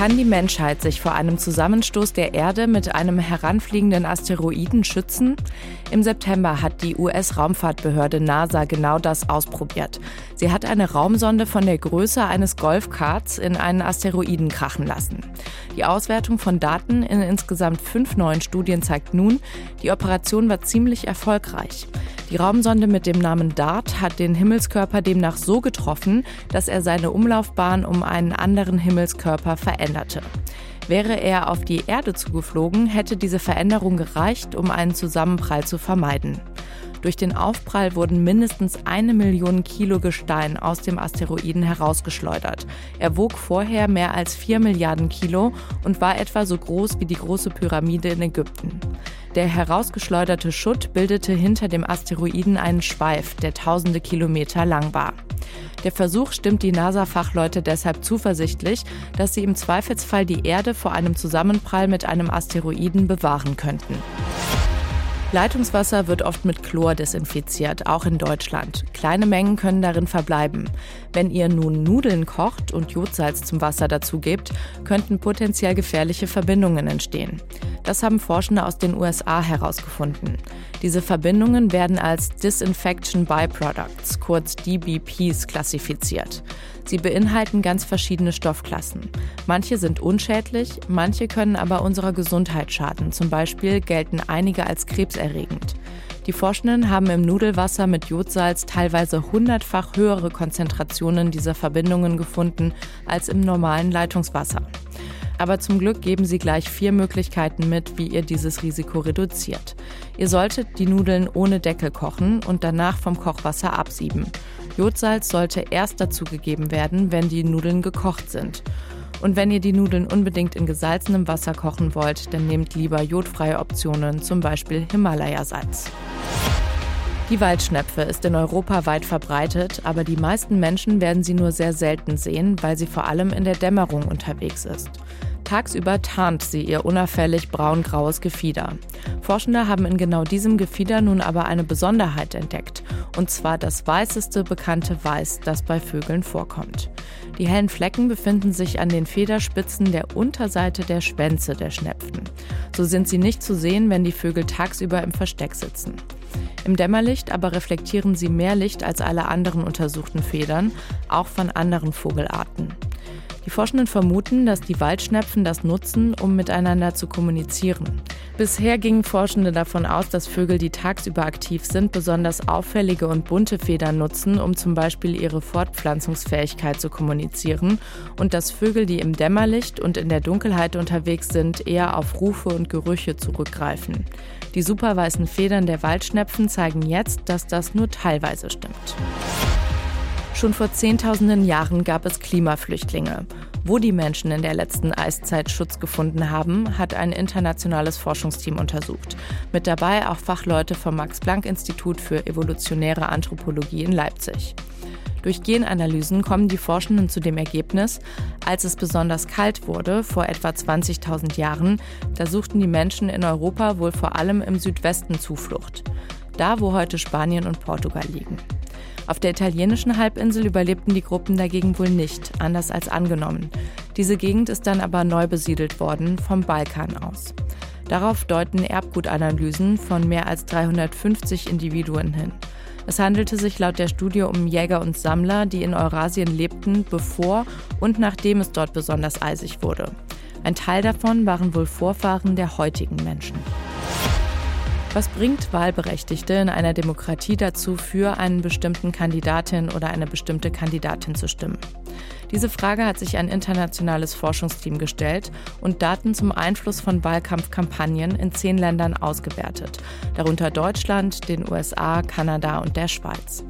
kann die Menschheit sich vor einem Zusammenstoß der Erde mit einem heranfliegenden Asteroiden schützen? Im September hat die US-Raumfahrtbehörde NASA genau das ausprobiert. Sie hat eine Raumsonde von der Größe eines Golfkarts in einen Asteroiden krachen lassen. Die Auswertung von Daten in insgesamt fünf neuen Studien zeigt nun, die Operation war ziemlich erfolgreich. Die Raumsonde mit dem Namen DART hat den Himmelskörper demnach so getroffen, dass er seine Umlaufbahn um einen anderen Himmelskörper veränderte. Wäre er auf die Erde zugeflogen, hätte diese Veränderung gereicht, um einen Zusammenprall zu vermeiden. Durch den Aufprall wurden mindestens eine Million Kilo Gestein aus dem Asteroiden herausgeschleudert. Er wog vorher mehr als vier Milliarden Kilo und war etwa so groß wie die große Pyramide in Ägypten. Der herausgeschleuderte Schutt bildete hinter dem Asteroiden einen Schweif, der tausende Kilometer lang war. Der Versuch stimmt die NASA-Fachleute deshalb zuversichtlich, dass sie im Zweifelsfall die Erde vor einem Zusammenprall mit einem Asteroiden bewahren könnten. Leitungswasser wird oft mit Chlor desinfiziert, auch in Deutschland. Kleine Mengen können darin verbleiben. Wenn ihr nun Nudeln kocht und Jodsalz zum Wasser dazugebt, könnten potenziell gefährliche Verbindungen entstehen. Das haben Forschende aus den USA herausgefunden. Diese Verbindungen werden als Disinfection Byproducts, kurz DBPs, klassifiziert. Sie beinhalten ganz verschiedene Stoffklassen. Manche sind unschädlich, manche können aber unserer Gesundheit schaden. Zum Beispiel gelten einige als krebserregend. Die Forschenden haben im Nudelwasser mit Jodsalz teilweise hundertfach höhere Konzentrationen dieser Verbindungen gefunden als im normalen Leitungswasser. Aber zum Glück geben sie gleich vier Möglichkeiten mit, wie ihr dieses Risiko reduziert. Ihr solltet die Nudeln ohne Deckel kochen und danach vom Kochwasser absieben. Jodsalz sollte erst dazugegeben werden, wenn die Nudeln gekocht sind. Und wenn ihr die Nudeln unbedingt in gesalzenem Wasser kochen wollt, dann nehmt lieber jodfreie Optionen, zum Beispiel Himalaya-Salz. Die Waldschnepfe ist in Europa weit verbreitet, aber die meisten Menschen werden sie nur sehr selten sehen, weil sie vor allem in der Dämmerung unterwegs ist. Tagsüber tarnt sie ihr unauffällig braun-graues Gefieder. Forschende haben in genau diesem Gefieder nun aber eine Besonderheit entdeckt, und zwar das weißeste bekannte Weiß, das bei Vögeln vorkommt. Die hellen Flecken befinden sich an den Federspitzen der Unterseite der Schwänze der Schnepfen. So sind sie nicht zu sehen, wenn die Vögel tagsüber im Versteck sitzen. Im Dämmerlicht aber reflektieren sie mehr Licht als alle anderen untersuchten Federn, auch von anderen Vogelarten. Die Forschenden vermuten, dass die Waldschnepfen das nutzen, um miteinander zu kommunizieren. Bisher gingen Forschende davon aus, dass Vögel, die tagsüber aktiv sind, besonders auffällige und bunte Federn nutzen, um zum Beispiel ihre Fortpflanzungsfähigkeit zu kommunizieren und dass Vögel, die im Dämmerlicht und in der Dunkelheit unterwegs sind, eher auf Rufe und Gerüche zurückgreifen. Die superweißen Federn der Waldschnepfen zeigen jetzt, dass das nur teilweise stimmt. Schon vor Zehntausenden Jahren gab es Klimaflüchtlinge. Wo die Menschen in der letzten Eiszeit Schutz gefunden haben, hat ein internationales Forschungsteam untersucht. Mit dabei auch Fachleute vom Max-Planck-Institut für evolutionäre Anthropologie in Leipzig. Durch Genanalysen kommen die Forschenden zu dem Ergebnis, als es besonders kalt wurde, vor etwa 20.000 Jahren, da suchten die Menschen in Europa wohl vor allem im Südwesten Zuflucht. Da, wo heute Spanien und Portugal liegen. Auf der italienischen Halbinsel überlebten die Gruppen dagegen wohl nicht, anders als angenommen. Diese Gegend ist dann aber neu besiedelt worden, vom Balkan aus. Darauf deuten Erbgutanalysen von mehr als 350 Individuen hin. Es handelte sich laut der Studie um Jäger und Sammler, die in Eurasien lebten, bevor und nachdem es dort besonders eisig wurde. Ein Teil davon waren wohl Vorfahren der heutigen Menschen. Was bringt Wahlberechtigte in einer Demokratie dazu, für einen bestimmten Kandidatin oder eine bestimmte Kandidatin zu stimmen? Diese Frage hat sich ein internationales Forschungsteam gestellt und Daten zum Einfluss von Wahlkampfkampagnen in zehn Ländern ausgewertet, darunter Deutschland, den USA, Kanada und der Schweiz.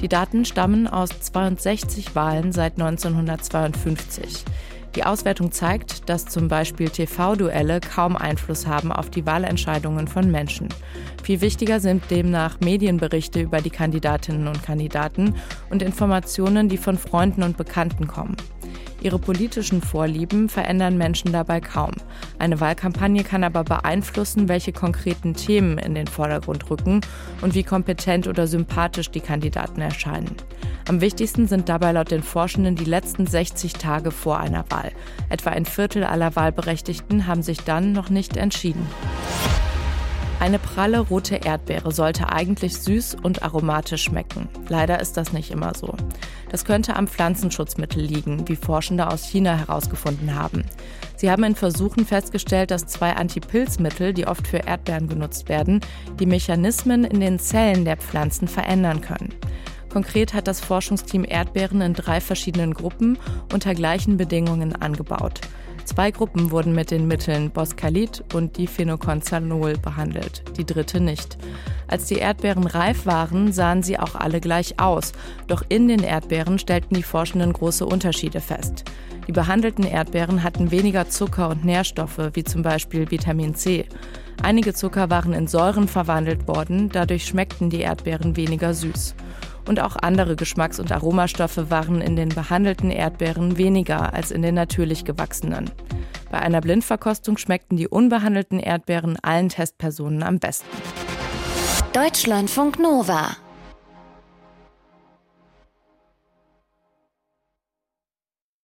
Die Daten stammen aus 62 Wahlen seit 1952. Die Auswertung zeigt, dass zum Beispiel TV-Duelle kaum Einfluss haben auf die Wahlentscheidungen von Menschen. Viel wichtiger sind demnach Medienberichte über die Kandidatinnen und Kandidaten und Informationen, die von Freunden und Bekannten kommen. Ihre politischen Vorlieben verändern Menschen dabei kaum. Eine Wahlkampagne kann aber beeinflussen, welche konkreten Themen in den Vordergrund rücken und wie kompetent oder sympathisch die Kandidaten erscheinen. Am wichtigsten sind dabei laut den Forschenden die letzten 60 Tage vor einer Wahl. Etwa ein Viertel aller Wahlberechtigten haben sich dann noch nicht entschieden. Eine pralle rote Erdbeere sollte eigentlich süß und aromatisch schmecken. Leider ist das nicht immer so. Das könnte am Pflanzenschutzmittel liegen, wie Forschende aus China herausgefunden haben. Sie haben in Versuchen festgestellt, dass zwei Antipilzmittel, die oft für Erdbeeren genutzt werden, die Mechanismen in den Zellen der Pflanzen verändern können. Konkret hat das Forschungsteam Erdbeeren in drei verschiedenen Gruppen unter gleichen Bedingungen angebaut. Zwei Gruppen wurden mit den Mitteln Boscalit und Difenoconazole behandelt, die dritte nicht. Als die Erdbeeren reif waren, sahen sie auch alle gleich aus. Doch in den Erdbeeren stellten die Forschenden große Unterschiede fest. Die behandelten Erdbeeren hatten weniger Zucker und Nährstoffe, wie zum Beispiel Vitamin C. Einige Zucker waren in Säuren verwandelt worden, dadurch schmeckten die Erdbeeren weniger süß und auch andere Geschmacks- und Aromastoffe waren in den behandelten Erdbeeren weniger als in den natürlich gewachsenen. Bei einer Blindverkostung schmeckten die unbehandelten Erdbeeren allen Testpersonen am besten. Deutschlandfunk Nova